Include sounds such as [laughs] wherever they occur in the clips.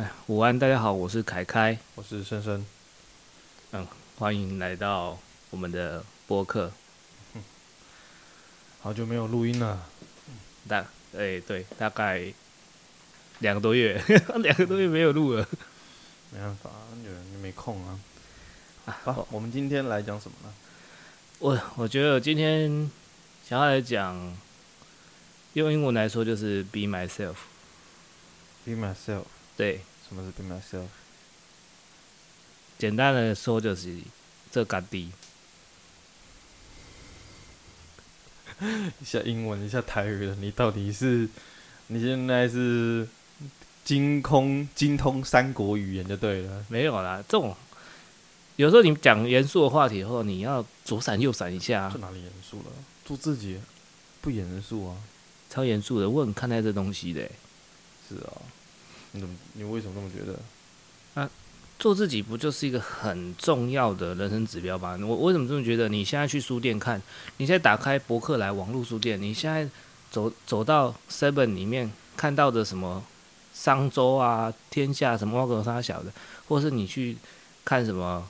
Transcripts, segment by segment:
哎，午安，大家好，我是凯凯，我是深深，嗯，欢迎来到我们的播客。好久没有录音了，大，哎，对，大概两个多月，[laughs] 两个多月没有录了，没办法，有人没空啊。好、啊，我们今天来讲什么呢？我我觉得今天想要来讲，用英文来说就是 “be myself”。Be myself。对。什么是 “be myself”？简单的说就是做家己。[laughs] 一下英文，一下台语的，你到底是？你现在是精通精通三国语言就对了。没有啦，这种。有时候你讲严肃的话题后，你要左闪右闪一下。这哪里严肃了？做自己不严肃啊？超严肃的，我很看待这东西的。是啊，你怎么？你为什么这么觉得？啊，做自己不就是一个很重要的人生指标吗？我为什么这么觉得？你现在去书店看，你现在打开博客来网络书店，你现在走走到 Seven 里面看到的什么商周啊、天下什么猫狗杀小的，或是你去看什么？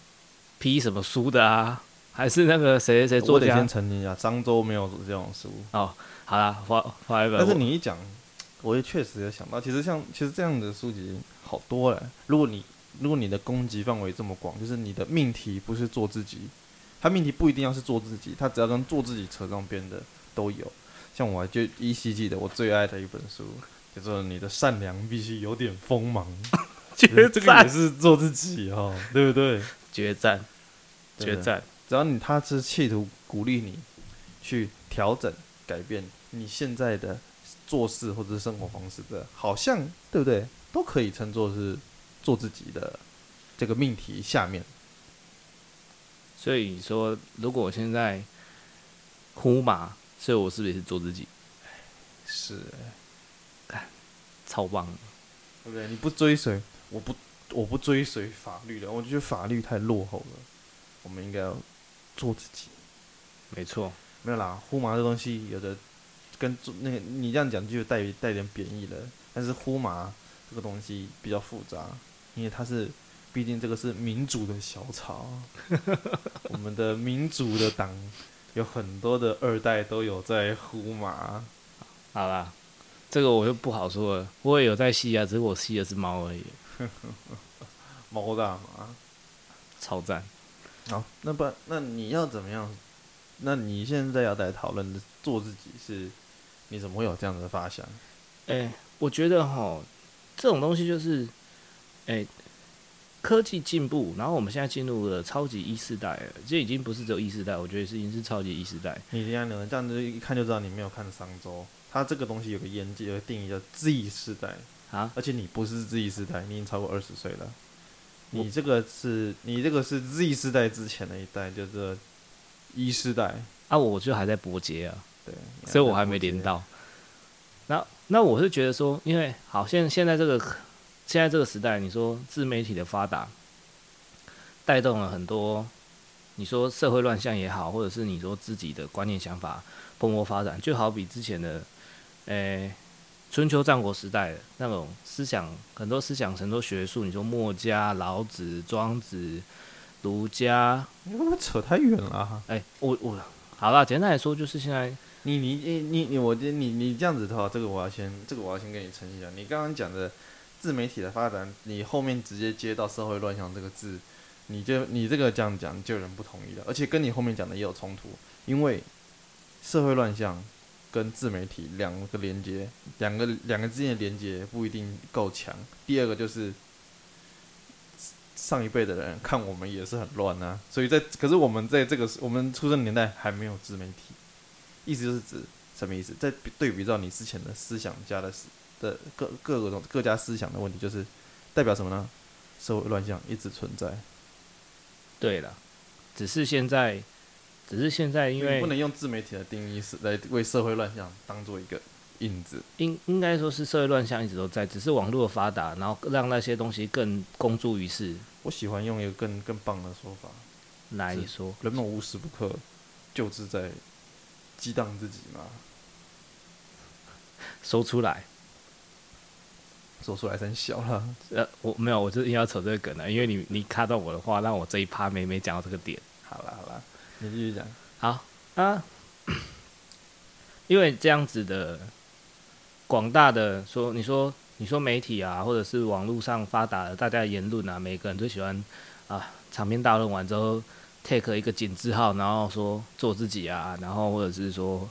批什么书的啊？还是那个谁谁作家？我得先澄清一下，漳州没有这种书。哦，好啦，发发一本。但是你一讲，我也确实有想到，其实像其实这样的书籍好多了。如果你如果你的攻击范围这么广，就是你的命题不是做自己，它命题不一定要是做自己，它只要跟做自己扯上边的都有。像我就依稀记得我最爱的一本书，叫做《你的善良必须有点锋芒》，觉得这个也是做自己哈，对不对？[laughs] 决战，决战！只要你他是企图鼓励你去调整、改变你现在的做事或者是生活方式的，好像对不对？都可以称作是做自己的这个命题下面。所以说，如果我现在呼麻，所以我是不是也是做自己？是，哎，超棒，对不对？你不追随，我不。我不追随法律的，我觉得法律太落后了。我们应该要做自己。没错，没有啦。呼麻这东西有的跟做那个你这样讲就带带点贬义了。但是呼麻这个东西比较复杂，因为它是毕竟这个是民主的小草。[laughs] 我们的民主的党有很多的二代都有在呼麻。好啦，这个我就不好说了。我也有在吸啊，只是我吸的是猫而已。[laughs] 猫大嘛，超赞。好，那不，那你要怎么样？那你现在要来讨论的做自己是，你怎么会有这样的发想？哎、欸，我觉得哈，这种东西就是，哎、欸，科技进步，然后我们现在进入了超级一世代了，这已经不是只有一世代，我觉得是已经是超级一世代。你这样的这样子一看就知道你没有看商周，它这个东西有个研究，有个定义叫 Z 世代。啊！而且你不是 Z 世代，你已经超过二十岁了。你这个是，你这个是 Z 世代之前的一代，就是一世代。啊，我就还在伯杰啊，对，所以我还没连到。那那我是觉得说，因为好，现现在这个现在这个时代，你说自媒体的发达，带动了很多，你说社会乱象也好，或者是你说自己的观念想法蓬勃发展，就好比之前的，诶、欸。春秋战国时代的那种思想，很多思想，很多学术，你说墨家、老子、庄子、儒家，[laughs] 你会不会扯太远了？哎、欸，我我好了，简单来说就是现在，你你你你你，我你你你这样子的话，这个我要先，这个我要先跟你澄清一下。你刚刚讲的自媒体的发展，你后面直接接到社会乱象这个字，你就你这个这样讲就有人不同意了，而且跟你后面讲的也有冲突，因为社会乱象。跟自媒体两个连接，两个两个之间的连接不一定够强。第二个就是上一辈的人看我们也是很乱啊，所以在可是我们在这个我们出生年代还没有自媒体，意思就是指什么意思？在对比到你之前的思想家的的各各个种各家思想的问题，就是代表什么呢？社会乱象一直存在。对了，只是现在。只是现在，因为不能用自媒体的定义是来为社会乱象当做一个印子。应应该说是社会乱象一直都在，只是网络的发达，然后让那些东西更公诸于世。我喜欢用一个更更棒的说法，来说，人们无时不刻就是在激荡自己吗。说出来，说出来真小了。呃，我没有，我就是硬要扯这个梗了，因为你你卡到我的话，让我这一趴没没讲到这个点。好了好了，你继续讲。好啊，因为这样子的广大的说，你说你说媒体啊，或者是网络上发达的大家的言论啊，每个人都喜欢啊，长篇大论完之后 take 一个井字号，然后说做自己啊，然后或者是说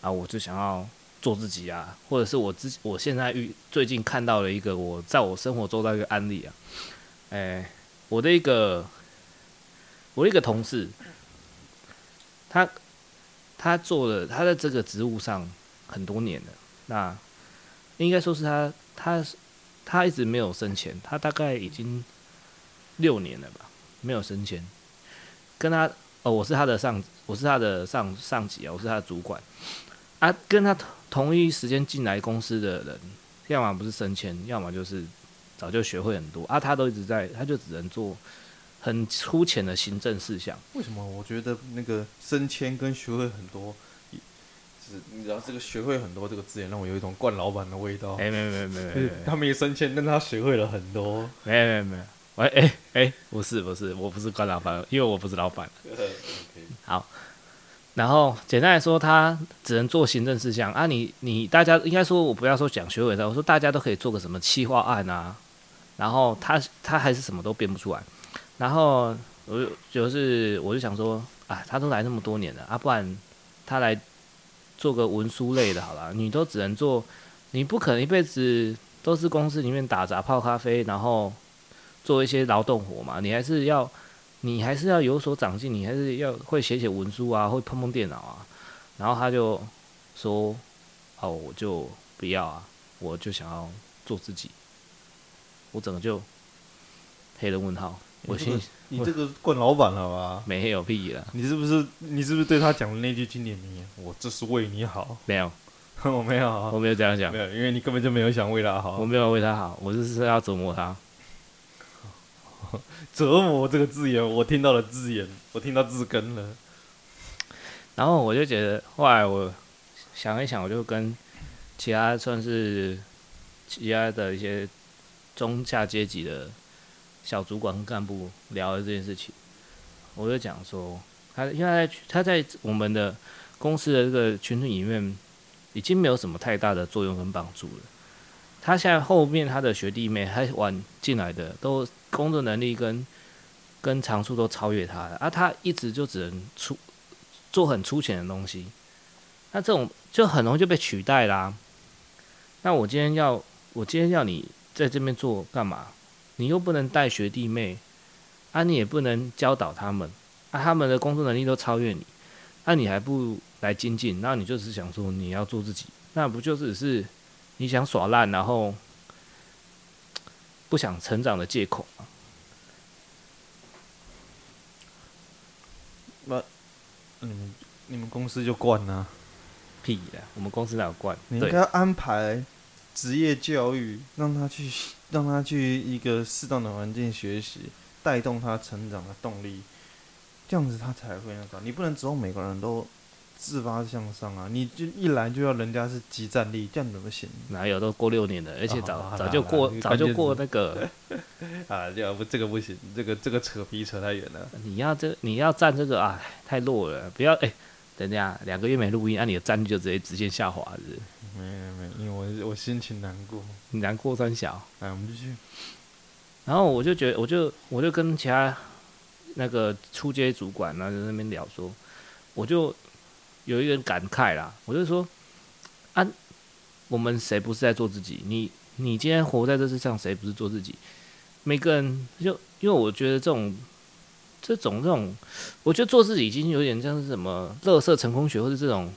啊，我就想要。做自己啊，或者是我自我现在遇最近看到了一个我在我生活中的一个案例啊，诶、欸，我的一个我的一个同事，他他做了他在这个职务上很多年了，那应该说是他他他一直没有升迁，他大概已经六年了吧，没有升迁，跟他哦，我是他的上我是他的上上级啊，我是他的主管。啊，跟他同同一时间进来公司的人，要么不是升迁，要么就是早就学会很多啊。他都一直在，他就只能做很粗浅的行政事项。为什么？我觉得那个升迁跟学会很多，是你知道这个学会很多这个字眼让我有一种惯老板的味道。哎，没没有没有没有，他没升迁，但他学会了很多。没有没有没有，喂哎哎，不是不是，我不是关老板，因为我不是老板。[laughs] 好。然后简单来说，他只能做行政事项啊你。你你大家应该说，我不要说讲学委的，我说大家都可以做个什么企划案啊。然后他他还是什么都编不出来。然后我就就是我就想说，啊，他都来那么多年了啊，不然他来做个文书类的好了。你都只能做，你不可能一辈子都是公司里面打杂泡咖啡，然后做一些劳动活嘛。你还是要。你还是要有所长进，你还是要会写写文书啊，会碰碰电脑啊。然后他就说：“哦，我就不要啊，我就想要做自己。”我整个就黑人问号。我心，你这个惯老板了吧？[laughs] 没有屁了。你是不是你是不是对他讲的那句经典名言？我这是为你好。没有，[laughs] 我没有，我没有这样讲。没有，因为你根本就没有想为他好。我没有为他好，我就是要折磨他。[laughs] 折磨这个字眼，我听到了字眼，我听到字根了。然后我就觉得，后来我想一想，我就跟其他算是其他的一些中下阶级的小主管跟干部聊了这件事情。我就讲说，他因为他在他在我们的公司的这个群体里面，已经没有什么太大的作用跟帮助了。他现在后面他的学弟妹还晚进来的，都工作能力跟跟长处都超越他了，而、啊、他一直就只能出做很粗浅的东西，那这种就很容易就被取代啦、那我今天要我今天要你在这边做干嘛？你又不能带学弟妹，啊，你也不能教导他们，啊，他们的工作能力都超越你，那、你还不来精进？那你就只想说你要做自己，那不就只是？你想耍烂，然后不想成长的借口吗？那你们你们公司就惯了？屁的，我们公司哪有惯？你应该安排职业教育，让他去让他去一个适当的环境学习，带动他成长的动力，这样子他才会那个。你不能指望每个人都。自发向上啊！你就一来就要人家是即战力，这样怎么行？哪有都过六年了，而且早、哦、早就过早就过那个 [laughs] 啊！要不这个不行，这个这个扯皮扯太远了。你要这你要站这个啊，太弱了！不要哎、欸，等下两个月没录音，那、啊、你的战力就直接直线下滑是，是？没有没有，因为我我心情难过。你难过三小，来我们继续。然后我就觉得，我就我就跟其他那个出街主管然后在那边聊说，我就。有一个人感慨啦，我就说，啊，我们谁不是在做自己？你你今天活在这世上，谁不是做自己？每个人就因为我觉得这种这种这种，我觉得做自己已经有点像是什么“乐色成功学”或者这种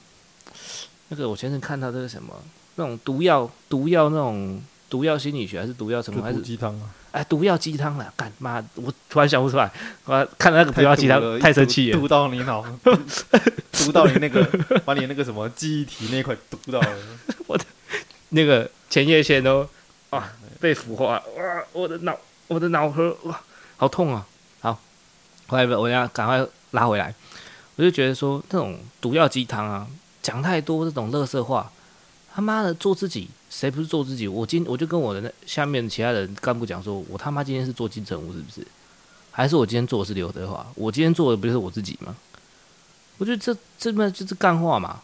那个我前阵看到这个什么那种毒药毒药那种毒药心理学还是毒药什么还是鸡汤啊？哎，毒药鸡汤了，干妈！我突然想不出来，我看那个毒药鸡汤太生气了，毒到你脑。[laughs] 毒到你那个，把你那个什么记忆体那块毒到了，[laughs] 我的那个前叶腺都啊被腐化，哇！我的脑，我的脑壳哇，好痛啊！好，后来我要赶快拉回来，我就觉得说这种毒药鸡汤啊，讲太多这种垃圾话，他妈的做自己谁不是做自己？我今我就跟我的那下面其他人干部讲说，我他妈今天是做金城武是不是？还是我今天做的是刘德华？我今天做的不就是我自己吗？我觉得这这么就是干话嘛。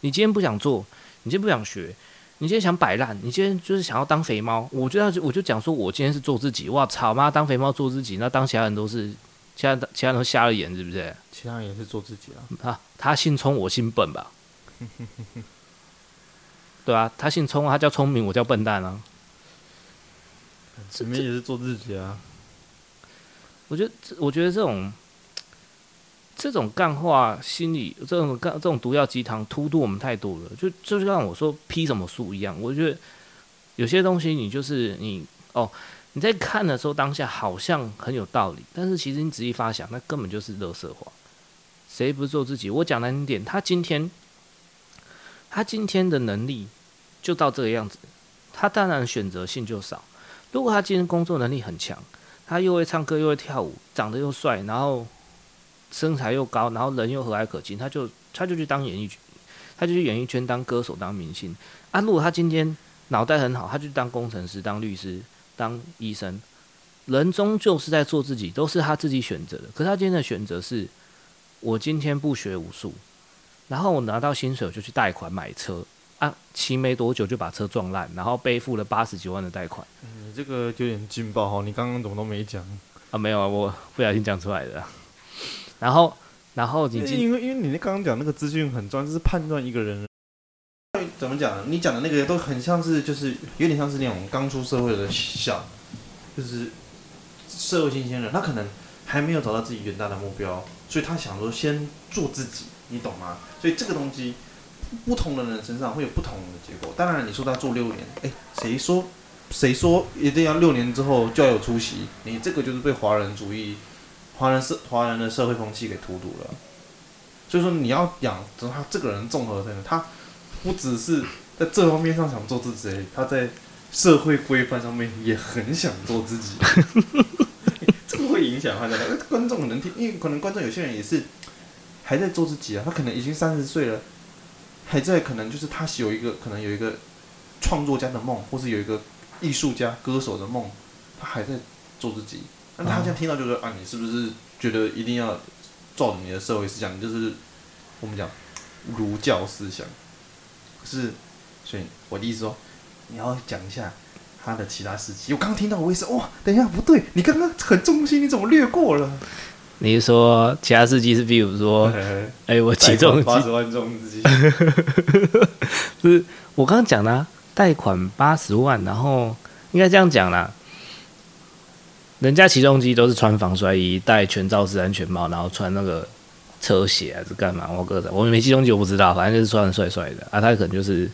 你今天不想做，你今天不想学，你今天想摆烂，你今天就是想要当肥猫。我就要我就讲说，我今天是做自己。哇操妈，当肥猫做自己，那当其他人都是，其他其他人都瞎了眼，是不是？其他人也是做自己啊。他他姓聪，我姓笨吧？[laughs] 对啊，他姓聪，他叫聪明，我叫笨蛋啊。前面也是做自己啊。我觉得，我觉得这种。这种干话心理，这种干这种毒药鸡汤，荼毒我们太多了。就就像我说批什么书一样，我觉得有些东西你就是你哦，你在看的时候当下好像很有道理，但是其实你仔细发想，那根本就是乐色话。谁不是做自己？我讲难听点，他今天他今天的能力就到这个样子，他当然选择性就少。如果他今天工作能力很强，他又会唱歌又会跳舞，长得又帅，然后。身材又高，然后人又和蔼可亲，他就他就去当演艺圈，他就去演艺圈当歌手、当明星。啊，如果他今天脑袋很好，他就当工程师、当律师、当医生。人终究是在做自己，都是他自己选择的。可是他今天的选择是：我今天不学武术，然后我拿到薪水我就去贷款买车啊，骑没多久就把车撞烂，然后背负了八十几万的贷款。你这个有点劲爆哦！你刚刚怎么都没讲啊？没有啊，我不小心讲出来的。然后，然后你因为因为你那刚刚讲那个资讯很重要，就是判断一个人怎么讲呢？你讲的那个都很像是，就是有点像是那种刚出社会的小，就是社会新鲜人，他可能还没有找到自己远大的目标，所以他想说先做自己，你懂吗？所以这个东西，不同的人身上会有不同的结果。当然，你说他做六年，哎，谁说谁说一定要六年之后就要有出息？你这个就是被华人主义。华人社华人的社会风气给荼毒了，所以说你要养，他这个人综合的，他不只是在这方面上想做自己，他在社会规范上面也很想做自己，[laughs] 这个会影响他的观众能听，因为可能观众有些人也是还在做自己啊，他可能已经三十岁了，还在可能就是他有一个可能有一个创作家的梦，或是有一个艺术家歌手的梦，他还在做自己。那他这样听到就说啊，你是不是觉得一定要照你的社会思想，就是我们讲儒教思想？可是，所以我的意思说，你要讲一下他的其他事情。我刚刚听到，我也是哇，等一下不对，你刚刚很中心，你怎么略过了？你是说其他司机是比如说，[laughs] 哎、欸，我起重八十万重自己，[laughs] 不是我刚刚讲的贷款八十万，然后应该这样讲啦。人家起重机都是穿防摔衣、戴全罩式安全帽，然后穿那个车鞋还是干嘛？我哥的，我没起重机我不知道，反正就是穿的帅帅的啊。他可能就是，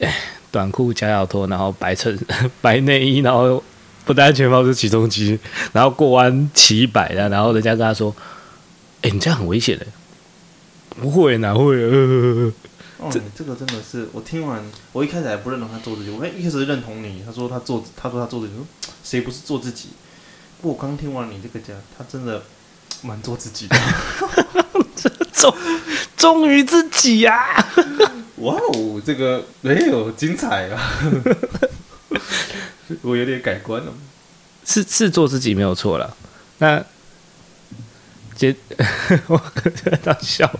哎，短裤夹脚拖，然后白衬 [laughs] 白内衣，然后不戴安全帽是起重机，然后过弯骑一百的，然后人家跟他说：“哎、欸，你这样很危险的。”不会哪会？呃哦，这这个真的是我听完，我一开始还不认同他做自己，我一开始认同你。他说他做，他说他做自己，说谁不是做自己？不过我刚听完你这个讲，他真的蛮做自己的，[laughs] 忠忠于自己呀、啊！哇哦，这个没有精彩啊！[laughs] [laughs] 我有点改观了，是是做自己没有错了。那接 [laughs] 我在当笑。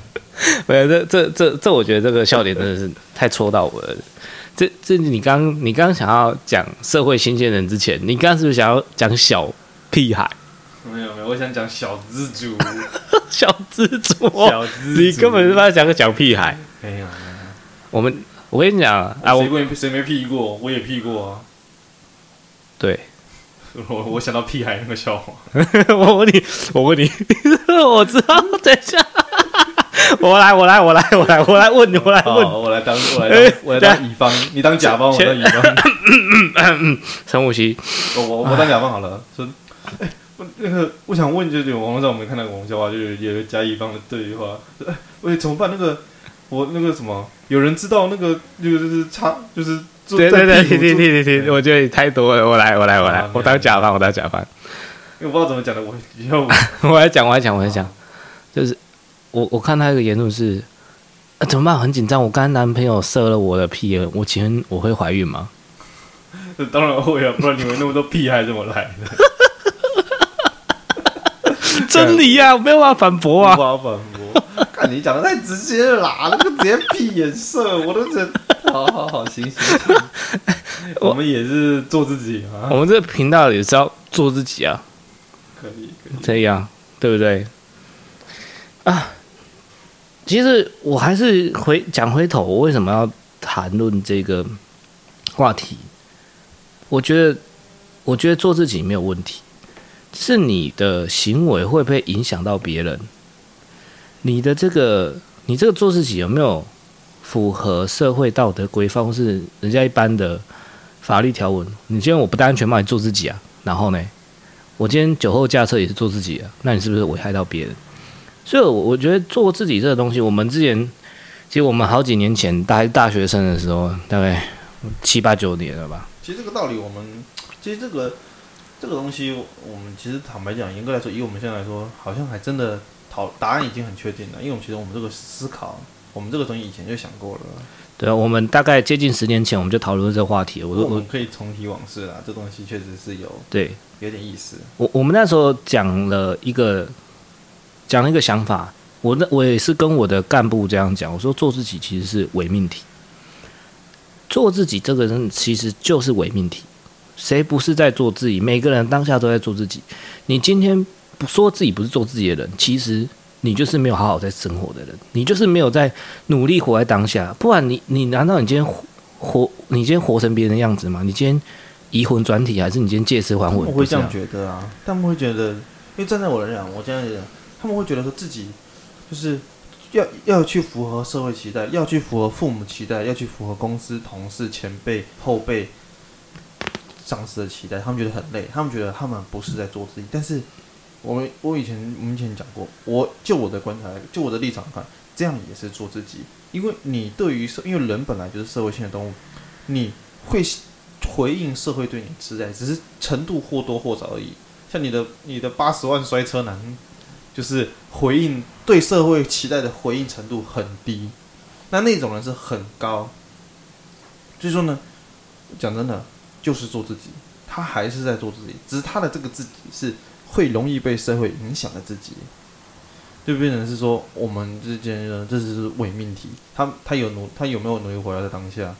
没有，这这这这，我觉得这个笑点真的是太戳到我了。这这，你刚你刚想要讲社会新鲜人之前，你刚是不是想要讲小屁孩？没有没有，我想讲小蜘蛛，[laughs] 小蜘蛛，小资，你根本是在讲个小屁孩。没有，我们我跟你讲啊，谁没谁没屁过？我也屁过啊。对，我我想到屁孩那个笑话。[laughs] 我问你，我问你，[laughs] 我知道，[laughs] 等一下。我来，我来，我来，我来，我来问你，我来问，我来当，我来当，我来当乙方，你当甲方，我当乙方。深呼吸，我我我当甲方好了。说，哎，我那个我想问，就是网络上我们看到网络笑话，就是有个甲乙方的对话。哎，喂，怎么办？那个我那个什么，有人知道那个那个就是差，就是对对对，停停停停停，我觉得你太多了。我来，我来，我来，我当甲方，我当甲方。因为我不知道怎么讲的，我 [laughs] 以后我来讲，我来讲，我来讲，就是。我我看他一个言论是，啊、怎么办？很紧张。我刚刚男朋友射了我的屁，我请问我会怀孕吗？[laughs] 当然会啊，不然你们那么多屁孩怎么来的？真理呀、啊，我没有办法反驳啊！无法反驳。看你讲的太直接了啦，[laughs] 那个直接屁眼射，我都觉得。好好好，行行行。我们也是做自己啊。我们这个频道也是要做自己啊。可以，可以。这样对不对？啊，其实我还是回讲回头，我为什么要谈论这个话题？我觉得，我觉得做自己没有问题。是你的行为会不会影响到别人？你的这个，你这个做自己有没有符合社会道德规范，或是人家一般的法律条文？你今天我不戴安全帽，你做自己啊？然后呢，我今天酒后驾车也是做自己啊？那你是不是危害到别人？所以，我我觉得做自己这个东西，我们之前其实我们好几年前大大学生的时候，大概七八九年了吧。其实这个道理，我们其实这个。这个东西，我们其实坦白讲，严格来说，以我们现在来说，好像还真的讨答案已经很确定了。因为我们其实我们这个思考，我们这个东西以前就想过了。对啊，我们大概接近十年前，我们就讨论这个话题。我说我们可以重提往事啦，这东西确实是有对有点意思。我我们那时候讲了一个讲了一个想法，我那我也是跟我的干部这样讲，我说做自己其实是伪命题，做自己这个人其实就是伪命题。谁不是在做自己？每个人当下都在做自己。你今天不说自己不是做自己的人，其实你就是没有好好在生活的人，你就是没有在努力活在当下。不然你你难道你今天活你今天活成别人的样子吗？你今天移魂转体，还是你今天借尸还魂？我会这样觉得啊，他们会觉得，因为站在我来讲，我这样讲，他们会觉得说自己就是要要去符合社会期待，要去符合父母期待，要去符合公司同事前辈后辈。上司的期待，他们觉得很累，他们觉得他们不是在做自己。但是，我们我以前我们以前讲过，我就我的观察，就我的立场看，这样也是做自己。因为你对于社，因为人本来就是社会性的动物，你会回应社会对你期待，只是程度或多或少而已。像你的你的八十万摔车男，就是回应对社会期待的回应程度很低，那那种人是很高。所以说呢，讲真的。就是做自己，他还是在做自己，只是他的这个自己是会容易被社会影响的自己，就变成是说我们之间呢，这只是伪命题。他他有努，他有没有努力活在当下？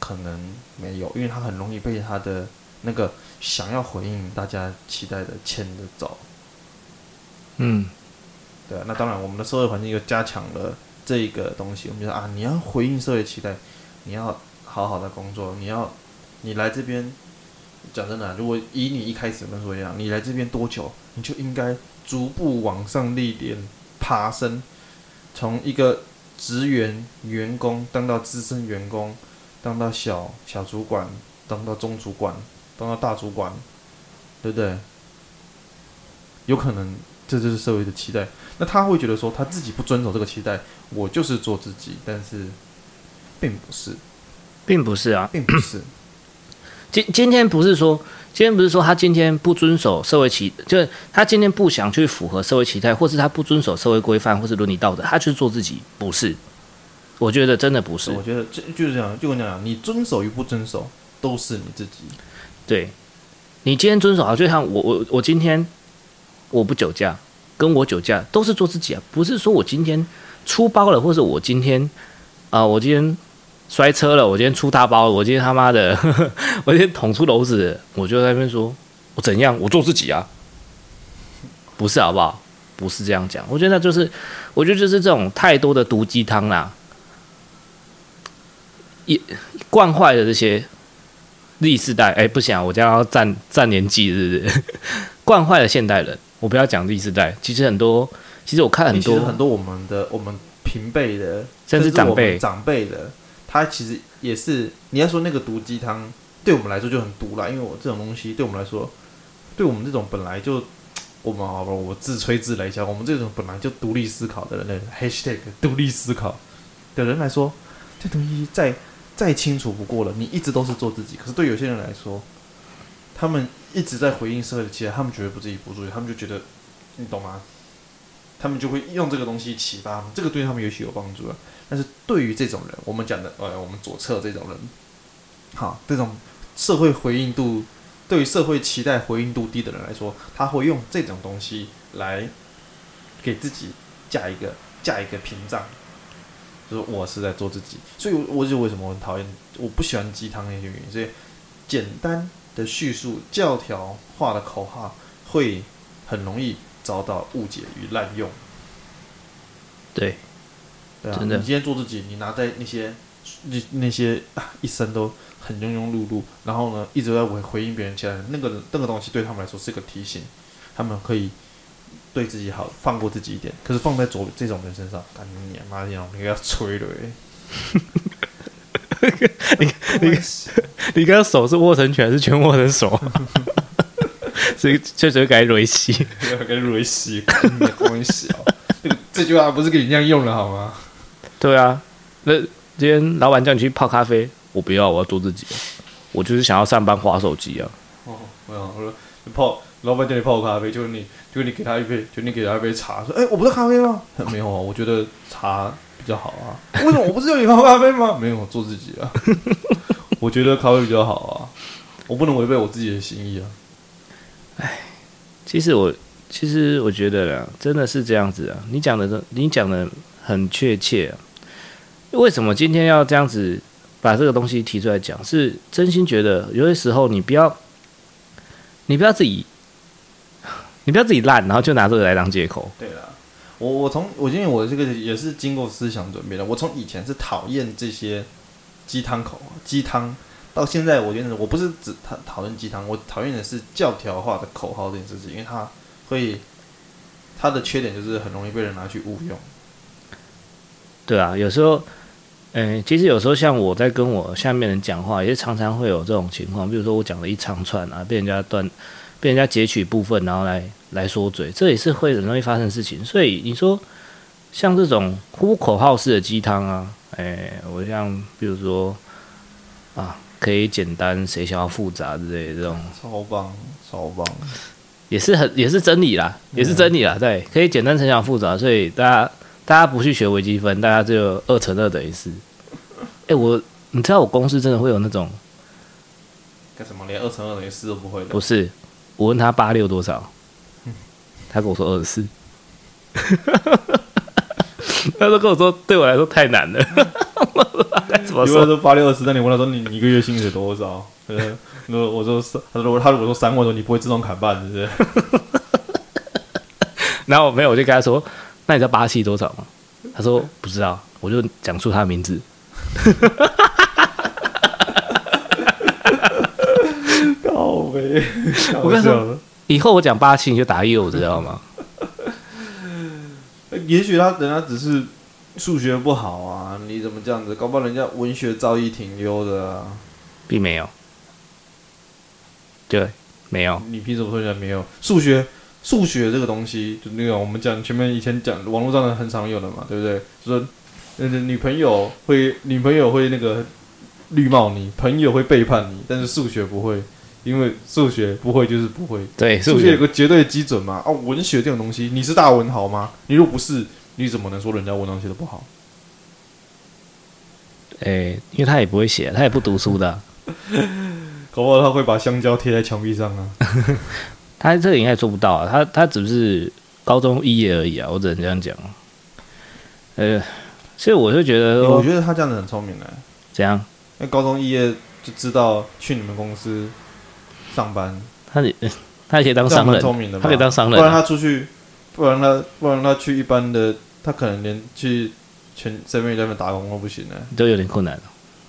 可能没有，因为他很容易被他的那个想要回应大家期待的牵着走。嗯，对啊，那当然，我们的社会环境又加强了这一个东西。我们觉得啊，你要回应社会期待，你要好好的工作，你要。你来这边，讲真的啊，如果以你一开始那时候一样，你来这边多久，你就应该逐步往上历练、爬升，从一个职员员工当到资深员工，当到小小主管，当到中主管，当到大主管，对不对？有可能这就是社会的期待。那他会觉得说他自己不遵守这个期待，我就是做自己，但是并不是，并不是啊，并不是。今今天不是说，今天不是说他今天不遵守社会期，就是他今天不想去符合社会期待，或是他不遵守社会规范，或是伦理道德，他去做自己，不是？我觉得真的不是。我觉得这就是这样，就跟你讲，你遵守与不遵守都是你自己。对，你今天遵守啊，就像我我我今天我不酒驾，跟我酒驾都是做自己啊，不是说我今天出包了，或者我今天啊、呃，我今天。摔车了，我今天出大包，我今天他妈的，呵 [laughs] 呵我今天捅出篓子，我就在那边说，我怎样，我做自己啊，不是好不好？不是这样讲，我觉得那就是，我觉得就是这种太多的毒鸡汤啦，一惯坏了这些历世代，哎、欸，不行啊，我将要占占年纪，是不是？[laughs] 惯坏了现代人，我不要讲历世代，其实很多，其实我看很多很多我们的我们平辈的，甚至长辈长辈的。他其实也是，你要说那个毒鸡汤，对我们来说就很毒啦。因为我这种东西，对我们来说，对我们这种本来就，我们好吧，我自吹自擂一下，我们这种本来就独立思考的人，#hashtag 独立思考的人来说，这东西再再清楚不过了。你一直都是做自己，可是对有些人来说，他们一直在回应社会的期待，他们觉得不自己不注意，他们就觉得，你懂吗？他们就会用这个东西启发，这个对他们也许有帮助啊。但是对于这种人，我们讲的呃，我们左侧这种人，好，这种社会回应度对于社会期待回应度低的人来说，他会用这种东西来给自己架一个架一个屏障，就是我是在做自己。所以，我就为什么我很讨厌，我不喜欢鸡汤那些原因。所以，简单的叙述、教条化的口号，会很容易遭到误解与滥用。对。对啊，你今天做自己，你拿在那些那那些啊，一生都很庸庸碌碌，然后呢，一直在回回应别人起来，那个那个东西对他们来说是个提醒，他们可以对自己好，放过自己一点。可是放在左这种人身上，干你妈呀，你给他吹了 [laughs] 哎！你你你刚刚手是握成拳还是拳握成手？[laughs] 所以确实该瑞西，该瑞西，没关系啊。这个这句话不是给你这样用的好吗？对啊，那今天老板叫你去泡咖啡，我不要，我要做自己。我就是想要上班划手机啊。哦，没有，我说你泡，老板叫你泡咖啡，就是你，就是你给他一杯，就你给他一杯茶，说，哎，我不是咖啡吗？[laughs] 没有啊，我觉得茶比较好啊。为什么我不是叫你泡咖啡吗？[laughs] 没有，我做自己啊。我觉得咖啡比较好啊，我不能违背我自己的心意啊。哎，其实我，其实我觉得啦，真的是这样子啊。你讲的，你讲的很确切啊。为什么今天要这样子把这个东西提出来讲？是真心觉得有些时候你不要，你不要自己，[sighs] 你不要自己烂，然后就拿这个来当借口。对了，我我从我因为我这个也是经过思想准备的。我从以前是讨厌这些鸡汤口鸡汤，到现在我觉得我不是只讨讨论鸡汤，我讨厌的是教条化的口号这件事情，因为它会它的缺点就是很容易被人拿去误用。对啊，有时候。嗯，其实有时候像我在跟我下面人讲话，也常常会有这种情况。比如说我讲了一长串啊，被人家断，被人家截取部分，然后来来说嘴，这也是会很容易发生的事情。所以你说像这种呼口号式的鸡汤啊，哎，我像比如说啊，可以简单，谁想要复杂之类的这种，超棒，超棒，也是很也是真理啦，也是真理啦，对，可以简单，成想要复杂，所以大家。大家不去学微积分，大家就二乘二等于四。哎，我你知道我公司真的会有那种干什么？连二乘二等于四都不会的？不是，我问他八六多少，他跟我说二十四。[laughs] 他说跟我说，对我来说太难了。[laughs] 怎么说？说八六二十，那你问他说你你一个月薪水多少？那我说三，他说他如果说三万多，你不会自动砍半，是不是？[laughs] 然后没有，我就跟他说。那你知道巴西多少吗？他说不知道，我就讲出他的名字。高飞，我跟你说，以后我讲八七你就打一，我知道吗？[laughs] 也许他人家只是数学不好啊，你怎么这样子？搞不好人家文学造诣挺优的啊，并没有。对，没有。你凭什么说人家没有数学？数学这个东西，就那个我们讲前面以前讲网络上的很常有的嘛，对不对？说，呃，女朋友会女朋友会那个绿帽你，朋友会背叛你，但是数学不会，因为数学不会就是不会。对，数学有个绝对的基准嘛。啊，文学这种东西，你是大文豪吗？你若不是，你怎么能说人家文章写的不好？诶，因为他也不会写，他也不读书的，[laughs] [laughs] 搞不好他会把香蕉贴在墙壁上啊。他这个应该做不到啊，他他只是高中毕业而已啊，我只能这样讲。呃，所以我就觉得，我觉得他这样子很聪明的。怎样？因为高中毕业就知道去你们公司上班，他也 [laughs] 他也可以当商人，聪明的，他可以当商人。不然他出去，不然他不然他去一般的，他可能连去全 seven eleven 打工都不行呢，都有点困难。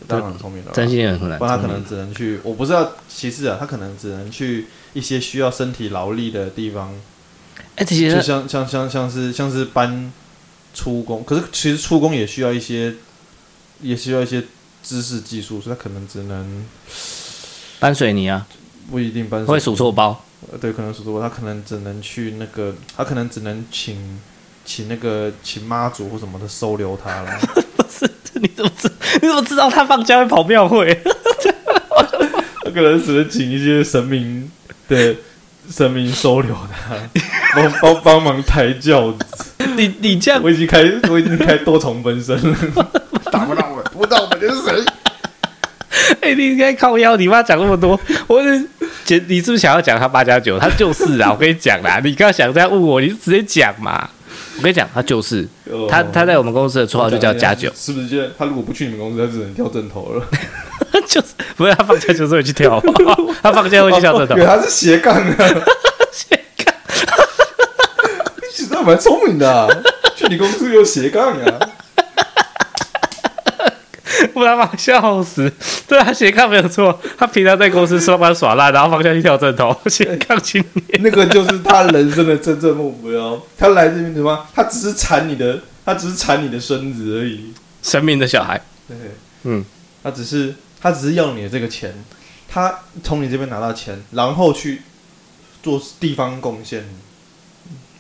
当然很聪明了，真心也很困难。不然他可能只能去，我不是要歧视啊，他可能只能去一些需要身体劳力的地方。哎、就像像像像是像是搬出工，可是其实出工也需要一些，也需要一些知识技术，所以他可能只能搬水泥啊，不一定搬水泥。会数错包，对，可能数错包，他可能只能去那个，他可能只能请请那个请妈祖或什么的收留他了。[laughs] 你怎么知？你怎么知道他放假会跑庙会？[laughs] 他可能只能请一些神明的神明收留他。帮 [laughs] 帮帮忙抬轿子。你你这样，我已经开我已经开多重分身了，[laughs] 打不到我，不知道我们是谁。[laughs] 哎、欸，你应该靠腰，你妈讲那么多，我是姐，你是不是想要讲他八加九？他就是啊，我跟你讲啦，你刚想这样问我，你就直接讲嘛。我跟你讲，他就是他，他在我们公司的绰号就叫加九，[laughs] 是不是？就他如果不去你们公司，他只能跳枕头了。[laughs] 就是不是他放假就是会去跳，[laughs] 他放假会去跳枕头。对，他是斜杠的，斜杠。你其实还蛮聪明的、啊，去你公司有斜杠啊。不然嘛，笑死！对他，斜杠没有错。他平常在公司上班耍赖，然后放假去跳正头，斜杠青年。那个就是他人生的真正目标。他来这边什么？他只是馋你的，他只是馋你的孙子而已。生命的小孩。对，嗯，他只是他只是要你的这个钱，他从你这边拿到钱，然后去做地方贡献，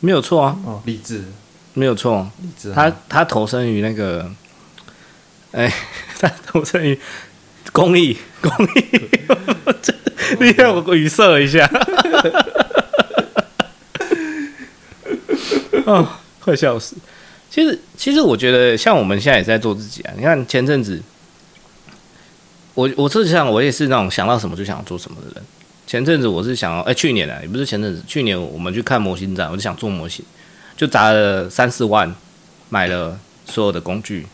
没有错啊。哦，励志，没有错。他他投身于那个。哎，他投身于公益，公益，你让我语塞一下，[laughs] 哦，快笑死！其实，其实我觉得，像我们现在也在做自己啊。你看前阵子，我我实际上我也是那种想到什么就想做什么的人。前阵子我是想要，哎，去年啊，也不是前阵子，去年我们去看模型展，我就想做模型，就砸了三四万，买了所有的工具。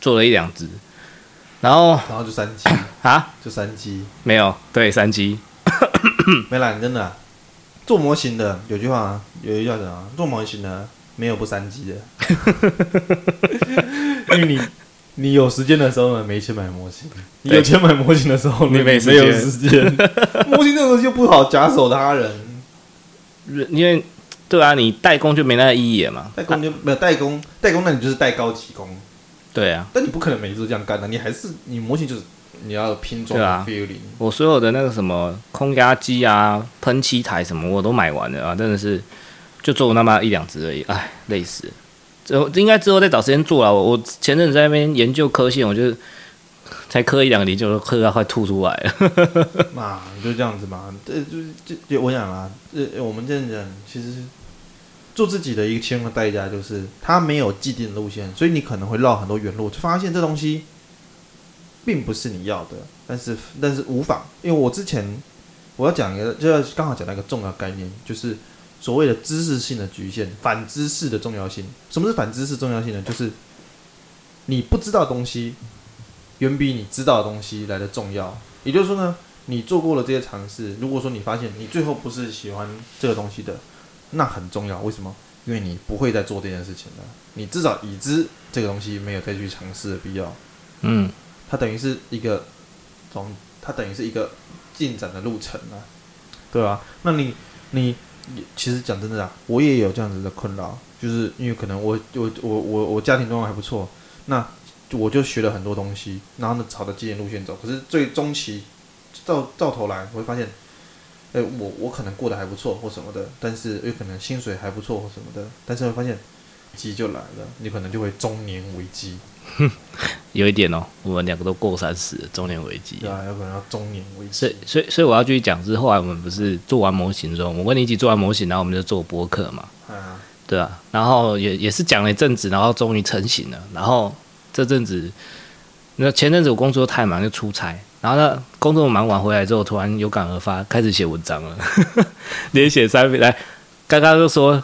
做了一两只，然后然后就三机。[coughs] 啊，就三机。没有对三机，[coughs] 没啦，真的、啊、做模型的有句话、啊，有一句话讲啊，做模型的没有不三机的，[laughs] 因为你你有时间的时候呢，没钱买模型；你有钱买模型的时候，你没没有时间。[laughs] 模型这种东西就不好假手他人，因为对啊，你代工就没那个意义了嘛，代工就没有代工，代工那你就是代高级工。对啊，但你不可能每次都这样干的，你还是你模型就是你要拼装的 feeling。啊、我所有的那个什么空压机啊、喷漆台什么我都买完了啊，真的是就做那么一两只而已，哎，累死了。之后应该之后再找时间做了。我我前阵子在那边研究刻线，我就才磕一两个零就磕到快吐出来了。[laughs] 嘛，就这样子嘛，这就就我想啊，这我们这样讲其实是。做自己的一个其中的代价就是，它没有既定的路线，所以你可能会绕很多远路，就发现这东西并不是你要的。但是，但是无妨，因为我之前我要讲一个，就要刚好讲到一个重要概念，就是所谓的知识性的局限，反知识的重要性。什么是反知识重要性呢？就是你不知道的东西远比你知道的东西来的重要。也就是说呢，你做过了这些尝试，如果说你发现你最后不是喜欢这个东西的。那很重要，为什么？因为你不会再做这件事情了。你至少已知这个东西没有再去尝试的必要。嗯，它等于是一个从，它等于是一个进展的路程啊，对吧？那你你其实讲真的啊，我也有这样子的困扰，就是因为可能我我我我我家庭状况还不错，那我就学了很多东西，然后呢朝着既定路线走，可是最终期到到头来，我会发现。诶，我我可能过得还不错或什么的，但是有可能薪水还不错或什么的，但是会发现，机就来了，你可能就会中年危机。哼，有一点哦，我们两个都过三十，中年危机。对啊，有可能要中年危机。所以，所以，所以我要继续讲，是后来我们不是做完模型之后，我跟你一起做完模型，然后我们就做播客嘛。啊。对啊，然后也也是讲了一阵子，然后终于成型了。然后这阵子，那前阵子我工作太忙，就出差。然后呢，工作忙完回来之后，突然有感而发，开始写文章了，[laughs] 连写三篇。来，刚刚就说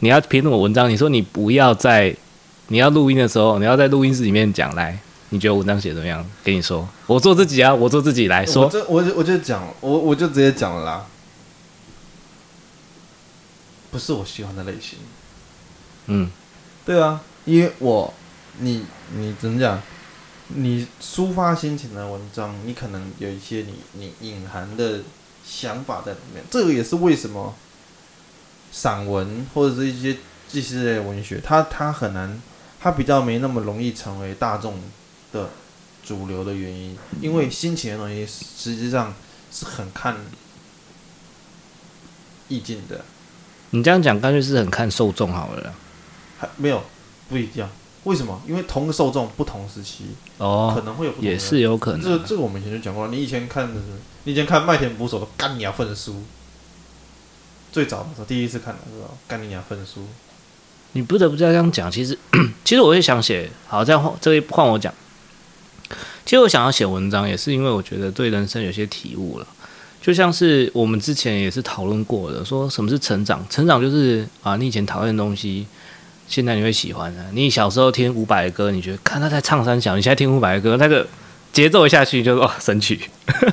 你要评论我文章，你说你不要在你要录音的时候，你要在录音室里面讲。来，你觉得文章写怎么样？跟你说，我做自己啊，我做自己来说。我就我就讲，我我就直接讲了啦，不是我喜欢的类型。嗯，对啊，因为我你你怎么讲？你抒发心情的文章，你可能有一些你你隐含的想法在里面。这个也是为什么散文或者是一些纪实类文学，它它很难，它比较没那么容易成为大众的主流的原因。因为心情的东西实际上是很看意境的。你这样讲，干脆是很看受众好了。还没有不一样。为什么？因为同个受众，不同时期，哦，可能会有不同，也是有可能。这个这个我们以前就讲过了。你以前看的是，你以前看麦田捕手的干鸟粪书，最早的时候第一次看的时候，干你娘粪书。你不得不这样讲，其实 [coughs] 其实我也想写，好，这样换这一换我讲。其实我想要写文章，也是因为我觉得对人生有些体悟了。就像是我们之前也是讨论过的，说什么是成长？成长就是啊，你以前讨厌的东西，现在你会喜欢的。你小时候听伍佰的歌，你觉得看他在唱三小，你现在听伍佰的歌，那个节奏一下去就哦，神曲。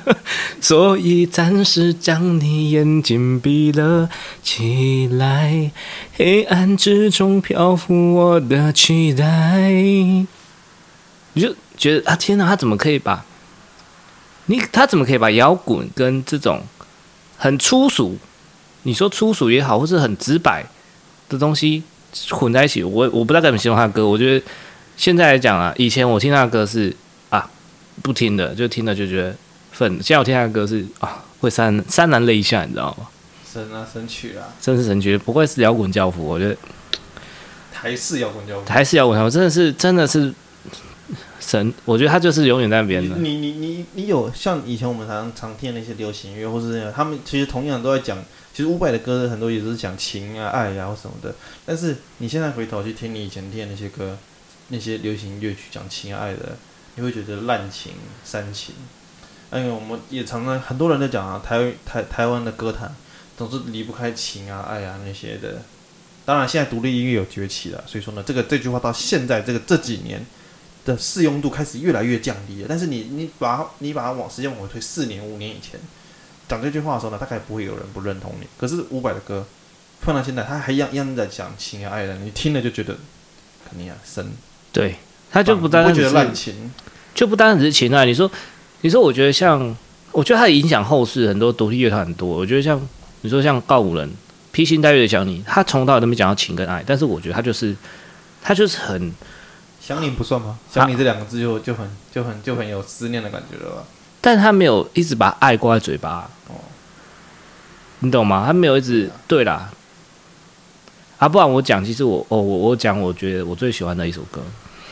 [laughs] 所以暂时将你眼睛闭了起来，黑暗之中漂浮我的期待。你就觉得啊，天哪，他怎么可以把？你他怎么可以把摇滚跟这种很粗俗，你说粗俗也好，或是很直白的东西混在一起？我我不知道该怎么形容他的歌。我觉得现在来讲啊，以前我听他的歌是啊不听的，就听了就觉得愤。现在我听他的歌是啊会潸潸然泪下，你知道吗？神啊神曲啊，真是神曲，不愧是摇滚教父。我觉得台式摇滚教父，台式摇滚教父真的是真的是。神，我觉得他就是永远在那边的。你你你你有像以前我们常常听的那些流行乐，或是他们其实同样都在讲，其实伍佰的歌很多也是讲情啊、爱啊或什么的。但是你现在回头去听你以前听的那些歌，那些流行乐曲讲情、爱的，你会觉得滥情、煽情。因为我们也常常很多人在讲啊，台台台湾的歌坛总是离不开情啊、爱啊那些的。当然，现在独立音乐有崛起了，所以说呢，这个这句话到现在这个这几年。的适用度开始越来越降低了，但是你你把它你把它往时间往回推四年五年以前讲这句话的时候呢，大概不会有人不认同你。可是伍佰的歌放到现在，他还一样一样在讲情啊爱的，你听了就觉得肯定啊深。对，他就不单单觉得滥情，就不单单只是情爱。你说你说，我觉得像我觉得他影响后世很多独立乐团很多。我觉得像你说像告五人披星戴月的想你，他从头到尾都没讲到情跟爱，但是我觉得他就是他就是很。想你不算吗？想你这两个字就就很就很就很有思念的感觉了吧？但他没有一直把爱挂在嘴巴，哦，你懂吗？他没有一直对啦。啊，不然我讲，其实我哦，我我讲，我觉得我最喜欢的一首歌，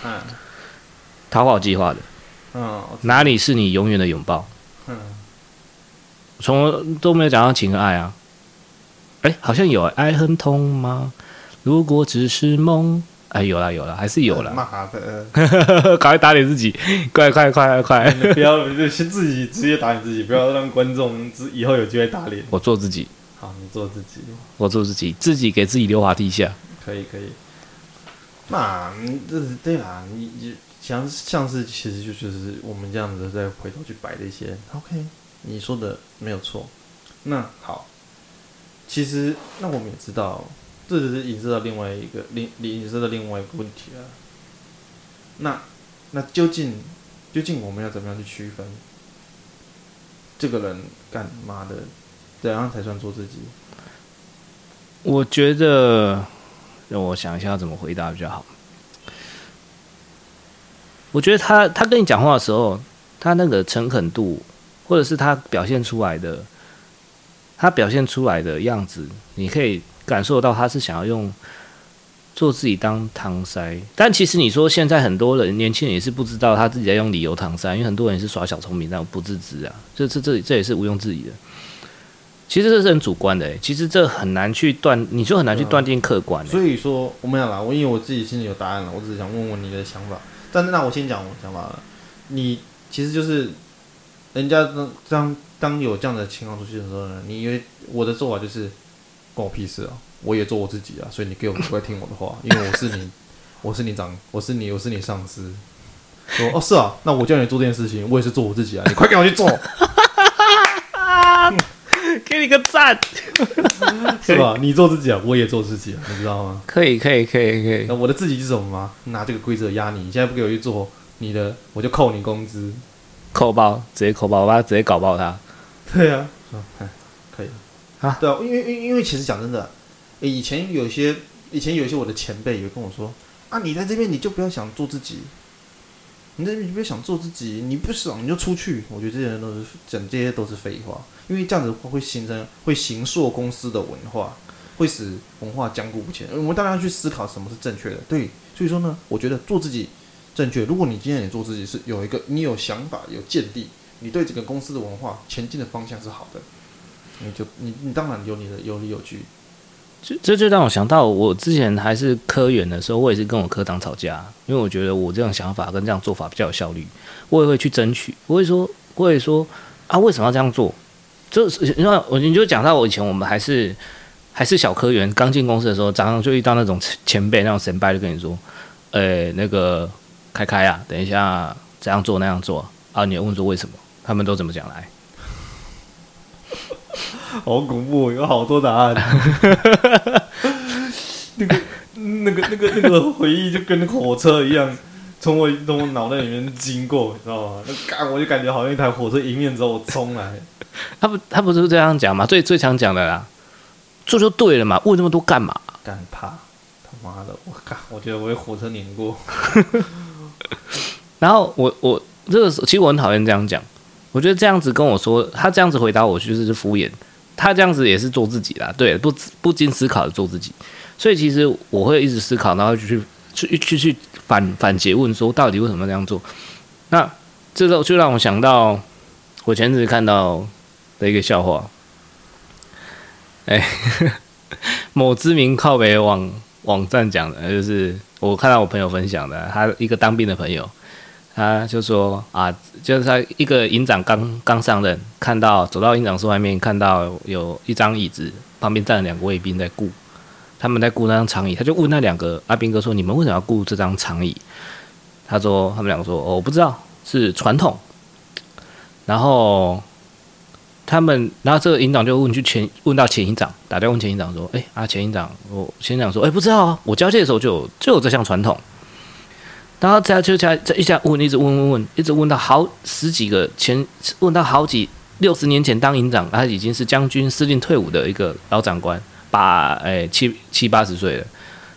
嗯，逃跑计划的，嗯，哪里是你永远的拥抱？嗯，从都没有讲到情和爱啊，哎，好像有爱很痛吗？如果只是梦。哎，有了有了，还是有了。妈的，[laughs] 赶快打脸自己，快快快快快！[laughs] 不要就先自己直接打脸自己，不要让观众以后有机会打脸。我做自己。好，你做自己。我做自己，自己给自己溜滑梯下。可以可以。那这是对啦，你你像像是其实就就是我们这样子再回头去摆的一些。OK，你说的没有错。那好，其实那我们也知道。这只是引申到另外一个另引申到另外一个问题啊。那那究竟究竟我们要怎么样去区分这个人干嘛的，怎样才算做自己？我觉得让我想一下怎么回答比较好。我觉得他他跟你讲话的时候，他那个诚恳度，或者是他表现出来的，他表现出来的样子，你可以。感受到他是想要用做自己当搪塞，但其实你说现在很多人年轻人也是不知道他自己在用理由搪塞，因为很多人也是耍小聪明，但不自知啊，这这这这也是毋庸置疑的。其实这是很主观的，其实这很难去断，你就很难去断定客观。所以说我没有啦，我因为我自己心里有答案了，我只是想问问你的想法。但是那我先讲我想法了，你其实就是人家当当当有这样的情况出现的时候呢，你因为我的做法就是。关我屁事啊！我也做我自己啊，所以你给我乖乖听我的话，因为我是你，我是你长，我是你，我是你上司。说哦，是啊，那我叫你做这件事情，我也是做我自己啊，你快给我去做。[laughs] 给你个赞，是吧？你做自己啊，我也做自己啊，你知道吗？可以，可以，可以，可以。那我的自己是什么吗？拿这个规则压你，你现在不给我去做你的，我就扣你工资，扣爆，直接扣爆，我把他直接搞爆他。对啊，可以。啊，对啊，因为因为因为其实讲真的，以前有些以前有些我的前辈也跟我说啊，你在这边你就不要想做自己，你在这边你不要想做自己，你不爽你就出去。我觉得这些人都是讲这些都是废话，因为这样子的话会形成会形塑公司的文化，会使文化僵固不前。我们当然要去思考什么是正确的，对，所以说呢，我觉得做自己正确。如果你今天你做自己是有一个你有想法有见地，你对整个公司的文化前进的方向是好的。你就你你当然有你的有理有据。这这就让我想到，我之前还是科员的时候，我也是跟我科长吵架，因为我觉得我这样想法跟这样做法比较有效率，我也会去争取，我会说，我会说啊，为什么要这样做？就是你说我你就讲到我以前我们还是还是小科员，刚进公司的时候，常常就遇到那种前辈那种神拜就跟你说，呃，那个开开啊，等一下这样做那样做啊，你问说为什么？他们都怎么讲来？好恐怖，有好多答案。[laughs] 那个、那个、那个、那个回忆就跟那个火车一样，从我从我脑袋里面经过，你知道吗？那干我就感觉好像一台火车迎面走我冲来。他不，他不是这样讲嘛？最最常讲的啦，做就对了嘛，问那么多干嘛？干怕他妈的，我靠！我觉得我被火车碾过。[laughs] 然后我我这个时候其实我很讨厌这样讲，我觉得这样子跟我说，他这样子回答我就是是敷衍。他这样子也是做自己啦，对，不不经思考的做自己，所以其实我会一直思考，然后就去去去去反反诘问说，到底为什么这样做？那这个就让我想到我前阵子看到的一个笑话，哎，[laughs] 某知名靠北网网站讲的，就是我看到我朋友分享的，他一个当兵的朋友。他就说啊，就是他一个营长刚刚上任，看到走到营长室外面，看到有一张椅子旁边站了两个卫兵在顾，他们在顾那张长椅，他就问那两个阿兵哥说：“你们为什么要顾这张长椅？”他说：“他们两个说，哦，我不知道，是传统。”然后他们，然后这个营长就问去前问到前营长，打电话问前营长说：“哎，啊前营长，我前营长说，哎，不知道啊，我交接的时候就有就有这项传统。”然后再就再再一下问，一直问问问，一直问到好十几个前，问到好几六十年前当营长，他已经是将军司令退伍的一个老长官，八哎七七八十岁了。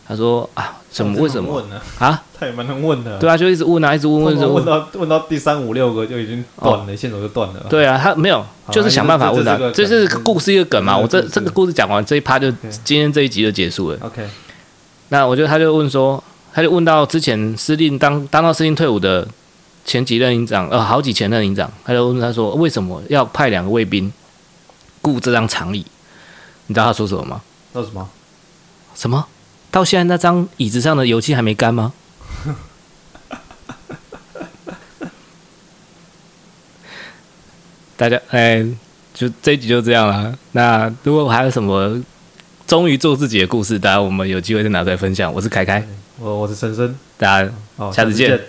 他说啊，怎么为什么问呢？啊，他也蛮能问的。对啊，就一直问啊，一直问问，问到问到第三五六个就已经断了，线索就断了。对啊，他没有，就是想办法问他。这是故事一个梗嘛？我这这个故事讲完这一趴就今天这一集就结束了。OK，那我觉得他就问说。他就问到之前司令当当到司令退伍的前几任营长，呃，好几前任营长，他就问他说，为什么要派两个卫兵顾这张长椅？你知道他说什么吗？说什么？什么？到现在那张椅子上的油漆还没干吗？[laughs] 大家，哎，就这一集就这样了。那如果还有什么忠于做自己的故事，大家我们有机会再拿出来分享。我是凯凯。我我是陈生，大家哦，下次见。